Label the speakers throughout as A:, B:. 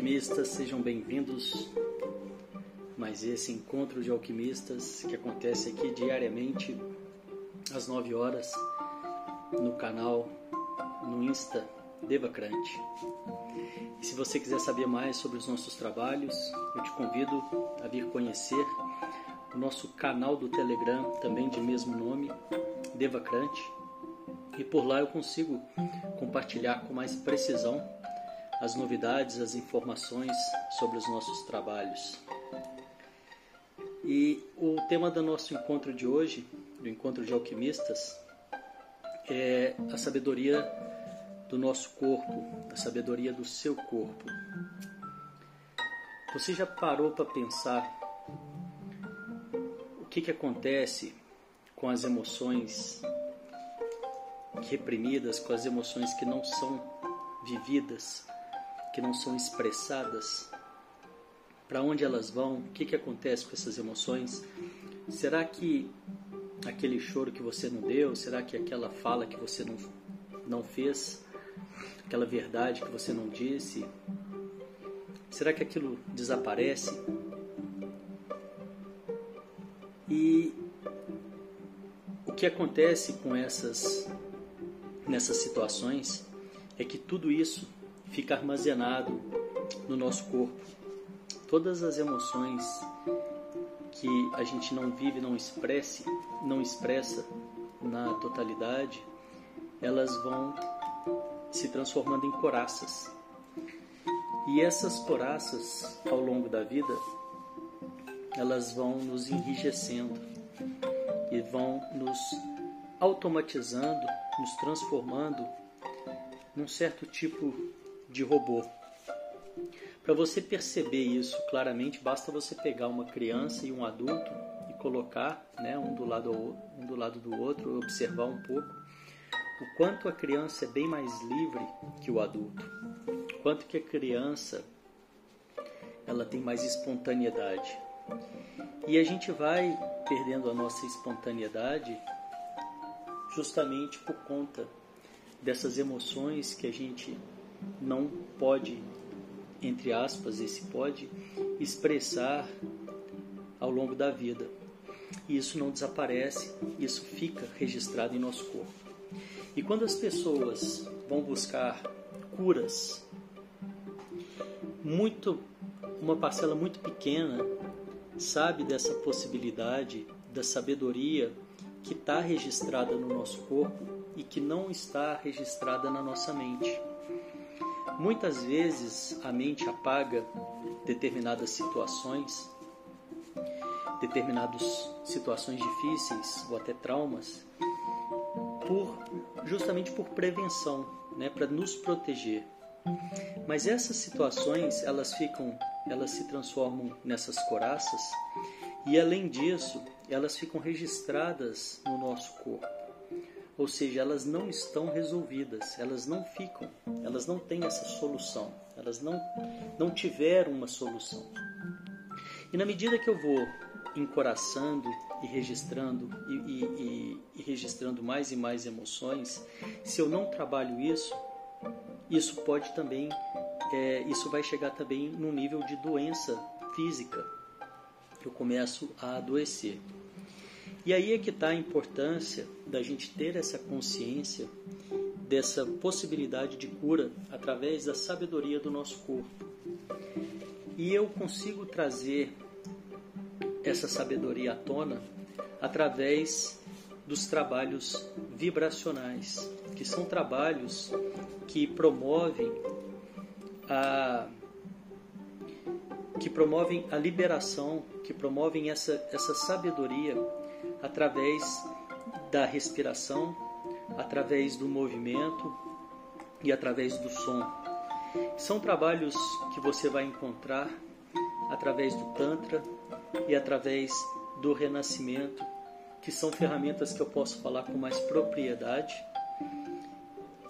A: Alquimistas, sejam bem-vindos. Mais esse encontro de alquimistas que acontece aqui diariamente às 9 horas no canal no Insta Devacrante. E se você quiser saber mais sobre os nossos trabalhos, eu te convido a vir conhecer o nosso canal do Telegram, também de mesmo nome, Devacrante. E por lá eu consigo compartilhar com mais precisão as novidades, as informações sobre os nossos trabalhos. E o tema do nosso encontro de hoje, do encontro de alquimistas, é a sabedoria do nosso corpo, a sabedoria do seu corpo. Você já parou para pensar o que, que acontece com as emoções reprimidas, com as emoções que não são vividas, que não são expressadas? Para onde elas vão? O que, que acontece com essas emoções? Será que aquele choro que você não deu? Será que aquela fala que você não, não fez? Aquela verdade que você não disse? Será que aquilo desaparece? E o que acontece com essas nessas situações é que tudo isso fica armazenado no nosso corpo. Todas as emoções que a gente não vive, não expresse, não expressa na totalidade, elas vão se transformando em coraças. E essas coraças, ao longo da vida, elas vão nos enrijecendo e vão nos automatizando, nos transformando num certo tipo de robô. Para você perceber isso claramente, basta você pegar uma criança e um adulto e colocar né, um, do lado, um do lado do outro, observar um pouco o quanto a criança é bem mais livre que o adulto, o quanto que a criança ela tem mais espontaneidade. E a gente vai perdendo a nossa espontaneidade justamente por conta dessas emoções que a gente não pode, entre aspas, esse pode, expressar ao longo da vida. E isso não desaparece, isso fica registrado em nosso corpo. E quando as pessoas vão buscar curas, muito uma parcela muito pequena sabe dessa possibilidade da sabedoria que está registrada no nosso corpo e que não está registrada na nossa mente. Muitas vezes a mente apaga determinadas situações, determinadas situações difíceis ou até traumas, por, justamente por prevenção, né, para nos proteger. Mas essas situações elas ficam, elas se transformam nessas coraças e além disso elas ficam registradas no nosso corpo ou seja, elas não estão resolvidas, elas não ficam, elas não têm essa solução, elas não, não tiveram uma solução. E na medida que eu vou encoraçando e registrando e, e, e, e registrando mais e mais emoções, se eu não trabalho isso, isso pode também, é, isso vai chegar também no nível de doença física. Eu começo a adoecer. E aí é que está a importância da gente ter essa consciência dessa possibilidade de cura através da sabedoria do nosso corpo. E eu consigo trazer essa sabedoria à tona através dos trabalhos vibracionais, que são trabalhos que promovem a que promovem a liberação, que promovem essa, essa sabedoria através da respiração, através do movimento e através do som. São trabalhos que você vai encontrar através do Tantra e através do Renascimento, que são ferramentas que eu posso falar com mais propriedade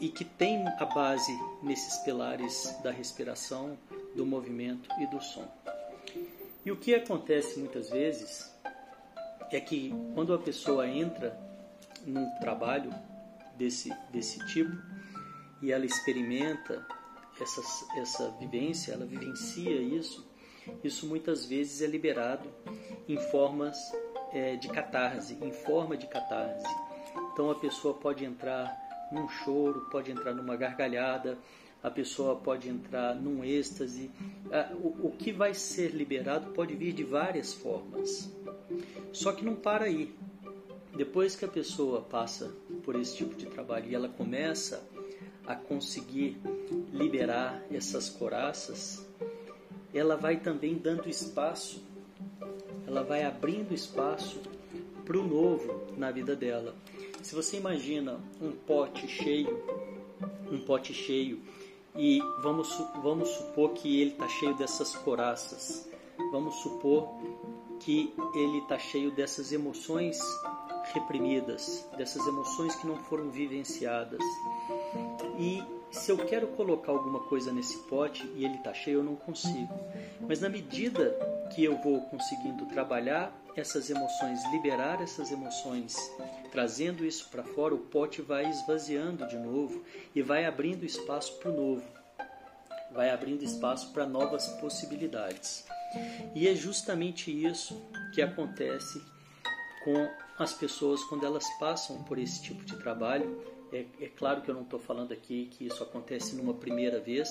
A: e que tem a base nesses pilares da respiração, do movimento e do som. E o que acontece muitas vezes é que quando a pessoa entra num trabalho desse, desse tipo e ela experimenta essa, essa vivência, ela vivencia isso, isso muitas vezes é liberado em formas é, de catarse, em forma de catarse. Então a pessoa pode entrar num choro, pode entrar numa gargalhada, a pessoa pode entrar num êxtase. O, o que vai ser liberado pode vir de várias formas. Só que não para aí. Depois que a pessoa passa por esse tipo de trabalho e ela começa a conseguir liberar essas coraças, ela vai também dando espaço, ela vai abrindo espaço para o novo na vida dela. Se você imagina um pote cheio, um pote cheio, e vamos, vamos supor que ele está cheio dessas coraças, vamos supor que ele está cheio dessas emoções reprimidas, dessas emoções que não foram vivenciadas. E se eu quero colocar alguma coisa nesse pote e ele está cheio, eu não consigo. Mas na medida que eu vou conseguindo trabalhar essas emoções, liberar essas emoções, trazendo isso para fora, o pote vai esvaziando de novo e vai abrindo espaço para o novo, vai abrindo espaço para novas possibilidades. E é justamente isso que acontece com as pessoas quando elas passam por esse tipo de trabalho. É, é claro que eu não estou falando aqui que isso acontece numa primeira vez,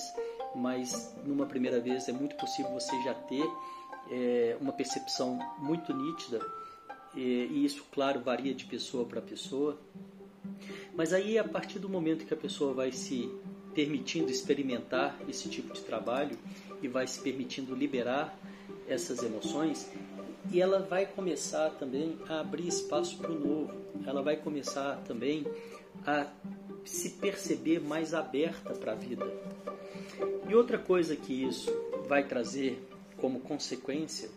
A: mas numa primeira vez é muito possível você já ter é, uma percepção muito nítida, e, e isso, claro, varia de pessoa para pessoa. Mas aí, a partir do momento que a pessoa vai se permitindo experimentar esse tipo de trabalho e vai se permitindo liberar essas emoções, e ela vai começar também a abrir espaço para o novo. Ela vai começar também a se perceber mais aberta para a vida. E outra coisa que isso vai trazer como consequência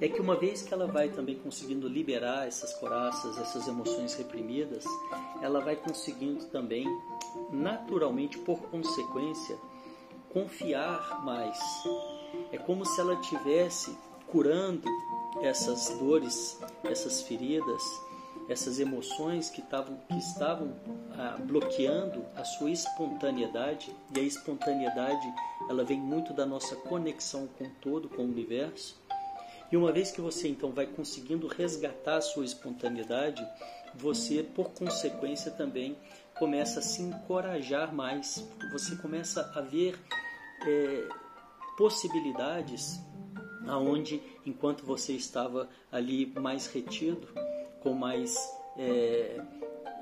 A: é que uma vez que ela vai também conseguindo liberar essas coraças, essas emoções reprimidas, ela vai conseguindo também, naturalmente, por consequência, confiar mais. É como se ela tivesse curando essas dores, essas feridas, essas emoções que, tavam, que estavam ah, bloqueando a sua espontaneidade e a espontaneidade ela vem muito da nossa conexão com todo, com o universo. E uma vez que você então vai conseguindo resgatar a sua espontaneidade, você por consequência também começa a se encorajar mais, você começa a ver é, possibilidades aonde enquanto você estava ali mais retido, com mais é,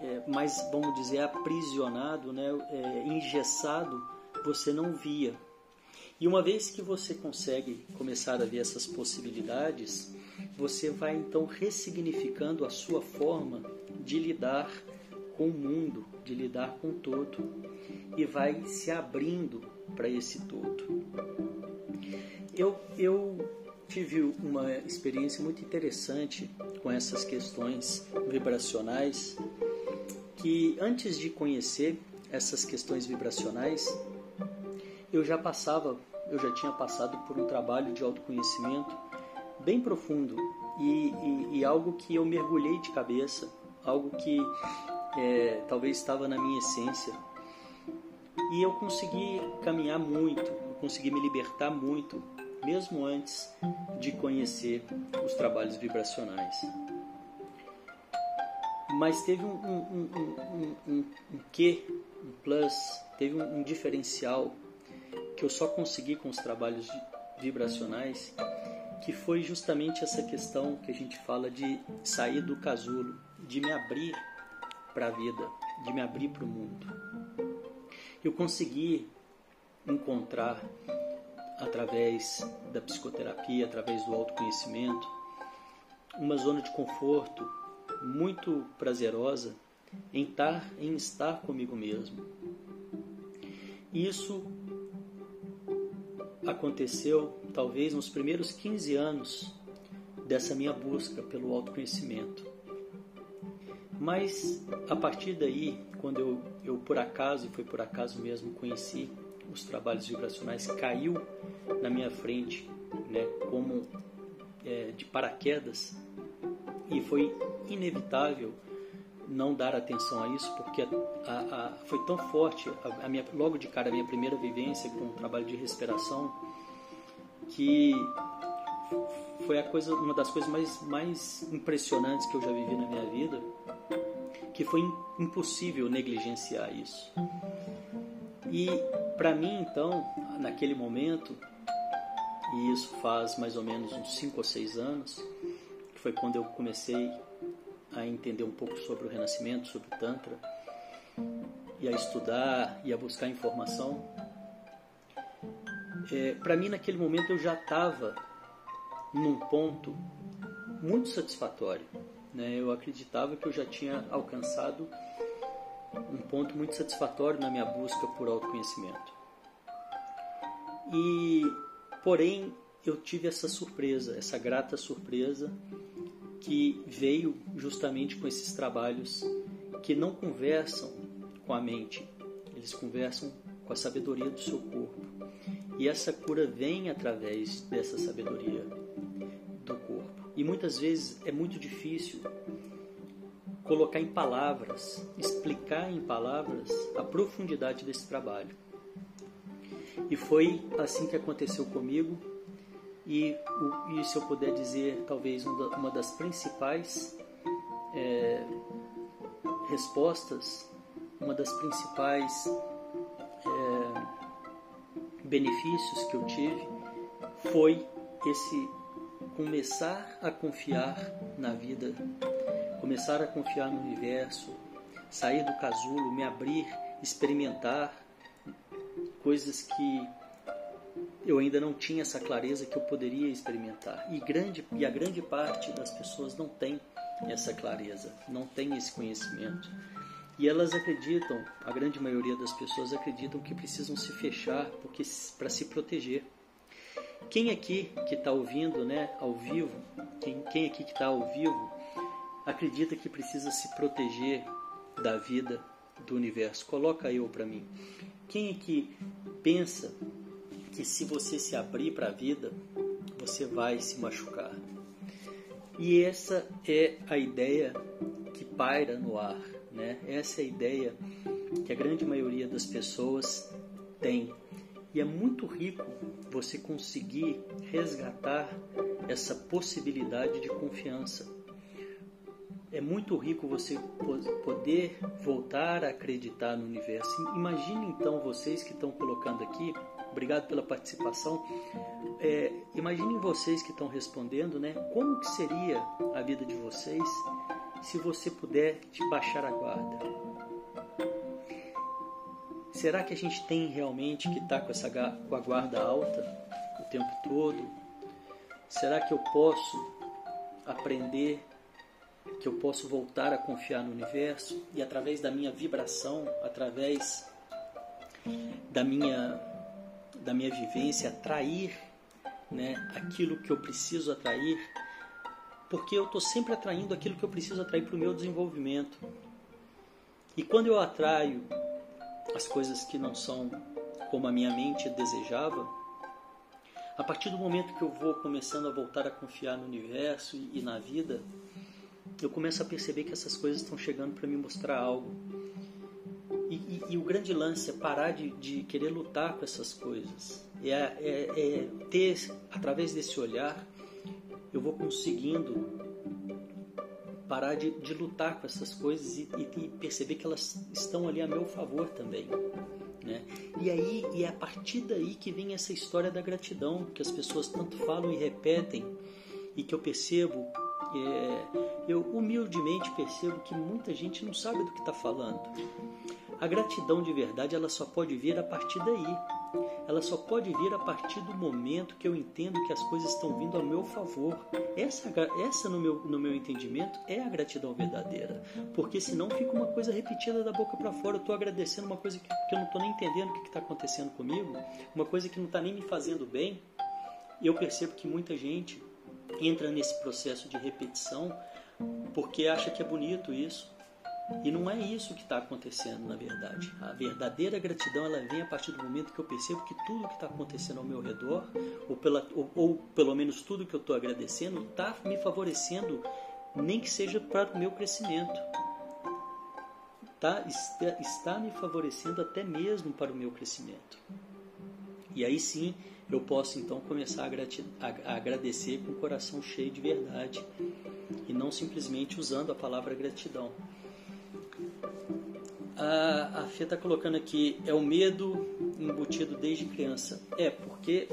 A: é, mais vamos dizer aprisionado, né, é, engessado, você não via. E uma vez que você consegue começar a ver essas possibilidades, você vai então ressignificando a sua forma de lidar com o mundo, de lidar com o todo, e vai se abrindo para esse todo. Eu, eu tive uma experiência muito interessante com essas questões vibracionais, que antes de conhecer essas questões vibracionais, eu já passava, eu já tinha passado por um trabalho de autoconhecimento bem profundo e, e, e algo que eu mergulhei de cabeça, algo que é, talvez estava na minha essência. E eu consegui caminhar muito, eu consegui me libertar muito mesmo antes de conhecer os trabalhos vibracionais. Mas teve um, um, um, um, um quê, um plus, teve um, um diferencial que eu só consegui com os trabalhos vibracionais, que foi justamente essa questão que a gente fala de sair do casulo, de me abrir para a vida, de me abrir para o mundo. Eu consegui encontrar através da psicoterapia, através do autoconhecimento, uma zona de conforto muito prazerosa em estar, em estar comigo mesmo. Isso aconteceu talvez nos primeiros 15 anos dessa minha busca pelo autoconhecimento. Mas a partir daí, quando eu, eu por acaso, e foi por acaso mesmo, conheci os trabalhos vibracionais, caiu na minha frente, né, como é, de paraquedas, e foi inevitável não dar atenção a isso, porque a, a, a, foi tão forte, minha, logo de cara, a minha primeira vivência com o trabalho de respiração, que foi a coisa, uma das coisas mais, mais impressionantes que eu já vivi na minha vida, que foi impossível negligenciar isso. E para mim, então, naquele momento, e isso faz mais ou menos uns 5 ou 6 anos, que foi quando eu comecei a entender um pouco sobre o Renascimento, sobre o Tantra, e a estudar e a buscar informação. É, para mim, naquele momento, eu já estava num ponto muito satisfatório. Né? Eu acreditava que eu já tinha alcançado um ponto muito satisfatório na minha busca por autoconhecimento. E, porém, eu tive essa surpresa, essa grata surpresa que veio justamente com esses trabalhos que não conversam com a mente, eles conversam com a sabedoria do seu corpo. E essa cura vem através dessa sabedoria do corpo. E muitas vezes é muito difícil colocar em palavras, explicar em palavras a profundidade desse trabalho. E foi assim que aconteceu comigo e, e se eu puder dizer, talvez uma das principais é, respostas, uma das principais é, benefícios que eu tive foi esse começar a confiar na vida, começar a confiar no universo, sair do casulo, me abrir, experimentar coisas que eu ainda não tinha essa clareza que eu poderia experimentar. E, grande, e a grande parte das pessoas não tem essa clareza, não tem esse conhecimento. E elas acreditam, a grande maioria das pessoas acreditam que precisam se fechar porque para se proteger. Quem aqui que está ouvindo, né, ao vivo, quem, quem aqui que está ao vivo, acredita que precisa se proteger da vida, do universo? Coloca eu para mim. Quem aqui pensa que se você se abrir para a vida, você vai se machucar. E essa é a ideia que paira no ar, né? Essa é a ideia que a grande maioria das pessoas tem. E é muito rico você conseguir resgatar essa possibilidade de confiança. É muito rico você poder voltar a acreditar no universo. Imagine então vocês que estão colocando aqui Obrigado pela participação. É, imaginem vocês que estão respondendo, né? Como que seria a vida de vocês se você puder te baixar a guarda? Será que a gente tem realmente que estar tá com, essa, com a guarda alta o tempo todo? Será que eu posso aprender que eu posso voltar a confiar no universo e através da minha vibração, através da minha da minha vivência atrair né, aquilo que eu preciso atrair, porque eu estou sempre atraindo aquilo que eu preciso atrair para o meu desenvolvimento. E quando eu atraio as coisas que não são como a minha mente desejava, a partir do momento que eu vou começando a voltar a confiar no universo e, e na vida, eu começo a perceber que essas coisas estão chegando para me mostrar algo e, e, e, o grande lance é parar de, de querer lutar com essas coisas. É, é, é, ter, através desse olhar, eu vou conseguindo parar de, de lutar com essas coisas e, e, perceber que elas estão ali a meu favor também. Né? E aí e é a partir daí que vem essa história da gratidão que as pessoas tanto falam e repetem e que eu percebo é, eu humildemente percebo que muita gente não sabe do que está falando. A gratidão de verdade ela só pode vir a partir daí. Ela só pode vir a partir do momento que eu entendo que as coisas estão vindo a meu favor. Essa, essa no, meu, no meu entendimento, é a gratidão verdadeira. Porque senão fica uma coisa repetida da boca para fora. Eu estou agradecendo uma coisa que, que eu não estou nem entendendo o que está acontecendo comigo, uma coisa que não está nem me fazendo bem. Eu percebo que muita gente entra nesse processo de repetição porque acha que é bonito isso e não é isso que está acontecendo na verdade. A verdadeira gratidão ela vem a partir do momento que eu percebo que tudo que está acontecendo ao meu redor, ou, pela, ou, ou pelo menos tudo que eu estou agradecendo, está me favorecendo, nem que seja para o meu crescimento. tá, está, está me favorecendo até mesmo para o meu crescimento. E aí sim eu posso então começar a, a, agradecer com o coração cheio de verdade e não simplesmente usando a palavra gratidão. A, a Fê está colocando aqui, é o medo embutido desde criança. É, porque.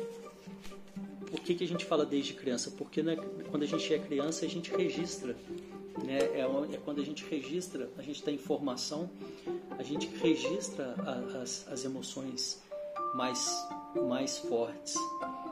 A: Por que, que a gente fala desde criança? Porque né, quando a gente é criança, a gente registra. Né? É, é quando a gente registra, a gente tem informação, a gente registra a, as, as emoções mais, mais fortes.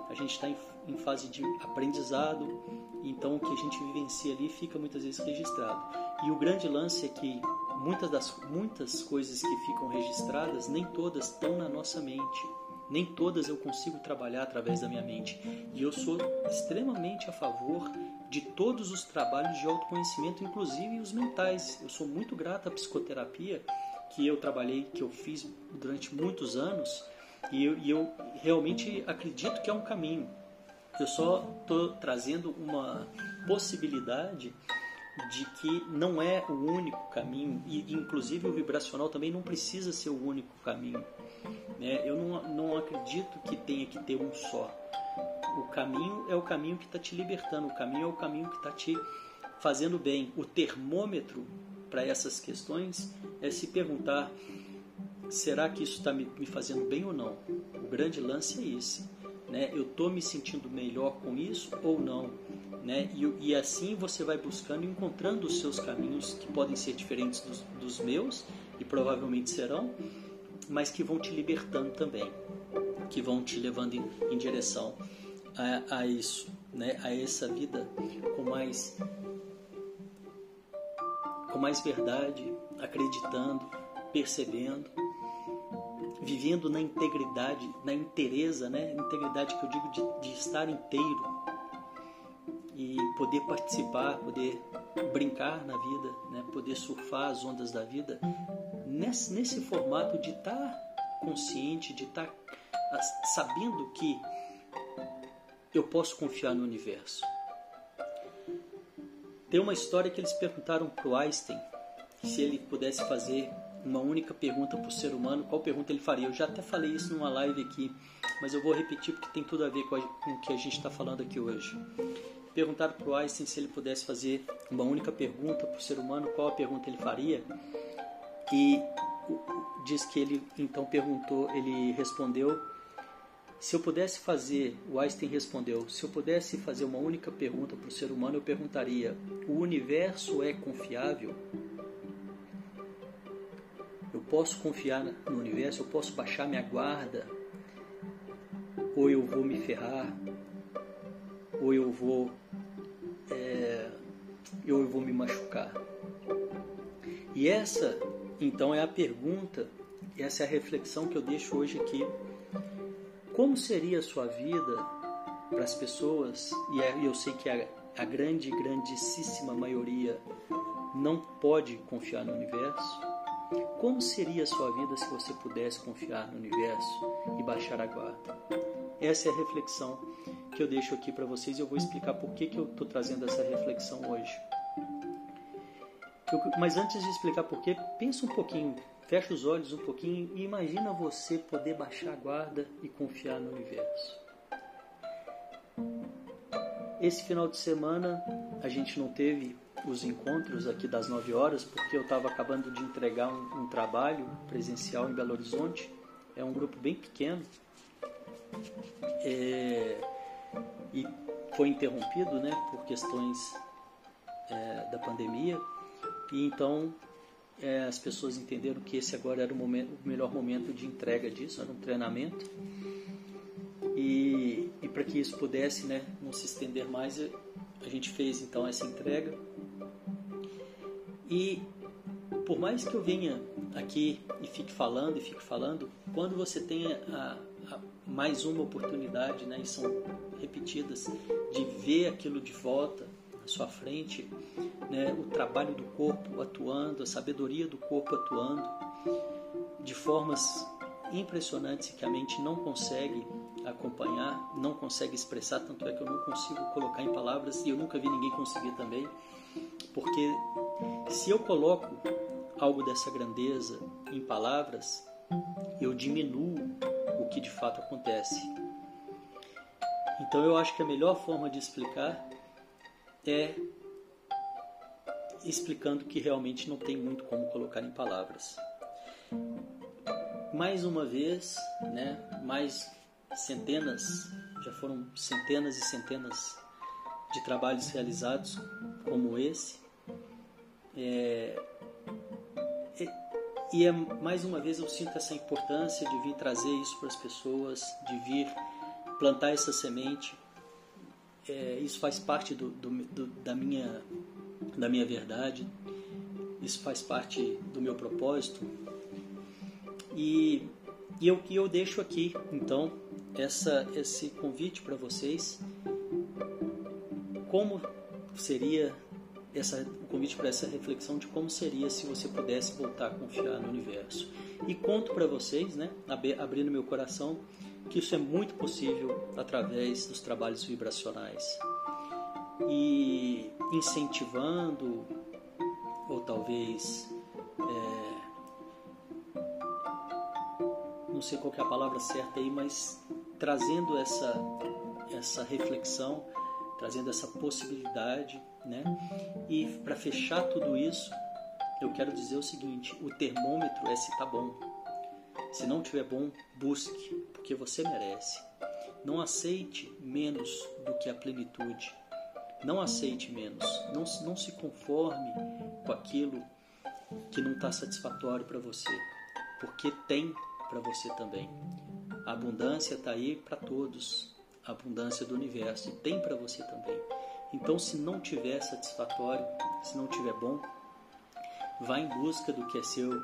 A: A gente está em, em fase de aprendizado, então o que a gente vivencia ali fica muitas vezes registrado. E o grande lance é que muitas das muitas coisas que ficam registradas, nem todas estão na nossa mente. Nem todas eu consigo trabalhar através da minha mente. E eu sou extremamente a favor de todos os trabalhos de autoconhecimento, inclusive os mentais. Eu sou muito grato à psicoterapia que eu trabalhei, que eu fiz durante muitos anos, e eu, e eu realmente acredito que é um caminho. Eu só estou trazendo uma possibilidade de que não é o único caminho e inclusive o vibracional também não precisa ser o único caminho. Né? Eu não, não acredito que tenha que ter um só. O caminho é o caminho que está te libertando, o caminho é o caminho que está te fazendo bem. O termômetro para essas questões é se perguntar: será que isso está me, me fazendo bem ou não? O grande lance é esse. Né? Eu estou me sentindo melhor com isso ou não? Né? E, e, assim você vai buscando e encontrando os seus caminhos que podem ser diferentes dos, dos meus e provavelmente serão, mas que vão te libertando também, que vão te levando em, em direção a, a, isso, né? a essa vida com mais com mais verdade, acreditando, percebendo, vivendo na integridade, na inteireza, né? Integridade que eu digo de, de estar inteiro, e poder participar, poder brincar na vida, né? poder surfar as ondas da vida nesse, nesse formato de estar tá consciente, de estar tá sabendo que eu posso confiar no universo. Tem uma história que eles perguntaram para Einstein se ele pudesse fazer uma única pergunta para o ser humano, qual pergunta ele faria? Eu já até falei isso numa live aqui, mas eu vou repetir porque tem tudo a ver com, a, com o que a gente está falando aqui hoje. Perguntaram para o Einstein se ele pudesse fazer uma única pergunta para o ser humano, qual a pergunta ele faria. E diz que ele então perguntou, ele respondeu: se eu pudesse fazer, o Einstein respondeu: se eu pudesse fazer uma única pergunta para o ser humano, eu perguntaria: o universo é confiável? Posso confiar no universo? Eu posso baixar minha guarda? Ou eu vou me ferrar? Ou eu vou é, eu vou me machucar? E essa, então, é a pergunta, essa é a reflexão que eu deixo hoje aqui. Como seria a sua vida para as pessoas, e é, eu sei que a, a grande, grandíssima maioria não pode confiar no universo, como seria a sua vida se você pudesse confiar no universo e baixar a guarda? Essa é a reflexão que eu deixo aqui para vocês e eu vou explicar por que, que eu estou trazendo essa reflexão hoje. Eu, mas antes de explicar por que, pensa um pouquinho, fecha os olhos um pouquinho e imagina você poder baixar a guarda e confiar no universo. Esse final de semana a gente não teve os encontros aqui das 9 horas porque eu estava acabando de entregar um, um trabalho presencial em Belo Horizonte. É um grupo bem pequeno. É, e foi interrompido né, por questões é, da pandemia. E então é, as pessoas entenderam que esse agora era o, momento, o melhor momento de entrega disso, era um treinamento. E, e para que isso pudesse né, não se estender mais, a gente fez então essa entrega. E por mais que eu venha aqui e fique falando e fique falando, quando você tem a, a, mais uma oportunidade, né, e são repetidas, de ver aquilo de volta à sua frente, né, o trabalho do corpo atuando, a sabedoria do corpo atuando, de formas impressionantes que a mente não consegue acompanhar, não consegue expressar, tanto é que eu não consigo colocar em palavras e eu nunca vi ninguém conseguir também, porque se eu coloco algo dessa grandeza em palavras, eu diminuo o que de fato acontece. Então eu acho que a melhor forma de explicar é explicando que realmente não tem muito como colocar em palavras. Mais uma vez, né, mais centenas, já foram centenas e centenas de trabalhos realizados como esse. É, e é, mais uma vez eu sinto essa importância de vir trazer isso para as pessoas, de vir plantar essa semente. É, isso faz parte do, do, do, da, minha, da minha verdade, isso faz parte do meu propósito. E, e eu, eu deixo aqui, então, essa, esse convite para vocês. Como seria essa, o convite para essa reflexão de como seria se você pudesse voltar a confiar no universo. E conto para vocês, né, abrindo meu coração, que isso é muito possível através dos trabalhos vibracionais. E incentivando, ou talvez. É, não sei qual é a palavra certa aí, mas trazendo essa, essa reflexão, trazendo essa possibilidade né? E para fechar tudo isso, eu quero dizer o seguinte: o termômetro é se tá bom. Se não tiver bom, busque, porque você merece. Não aceite menos do que a plenitude. Não aceite menos. Não, não se conforme com aquilo que não está satisfatório para você, porque tem para você também. A abundância está aí para todos. A abundância do universo e tem para você também. Então, se não tiver satisfatório, se não tiver bom, vá em busca do que é seu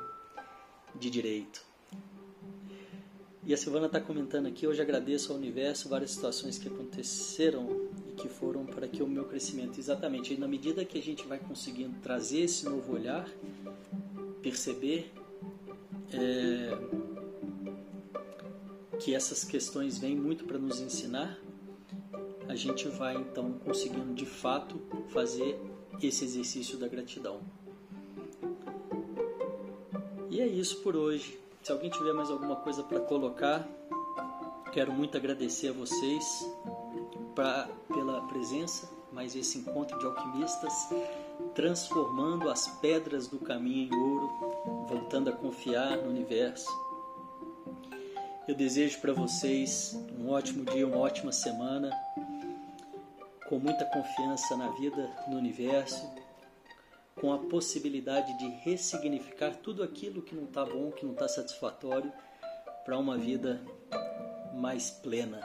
A: de direito. E a Silvana está comentando aqui, hoje agradeço ao universo várias situações que aconteceram e que foram para que o meu crescimento, exatamente, e na medida que a gente vai conseguindo trazer esse novo olhar, perceber é, que essas questões vêm muito para nos ensinar, a gente vai então conseguindo de fato fazer esse exercício da gratidão. E é isso por hoje. Se alguém tiver mais alguma coisa para colocar, quero muito agradecer a vocês pra, pela presença, mais esse encontro de alquimistas, transformando as pedras do caminho em ouro, voltando a confiar no universo. Eu desejo para vocês um ótimo dia, uma ótima semana com muita confiança na vida, no universo, com a possibilidade de ressignificar tudo aquilo que não está bom, que não está satisfatório, para uma vida mais plena.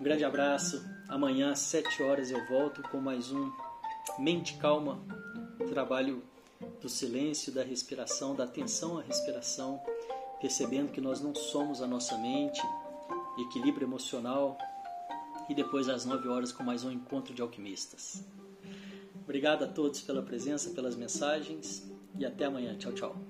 A: Um grande abraço. Amanhã às 7 horas eu volto com mais um Mente Calma, trabalho do silêncio, da respiração, da atenção à respiração, percebendo que nós não somos a nossa mente, equilíbrio emocional, e depois às 9 horas com mais um encontro de alquimistas. Obrigado a todos pela presença, pelas mensagens e até amanhã. Tchau, tchau.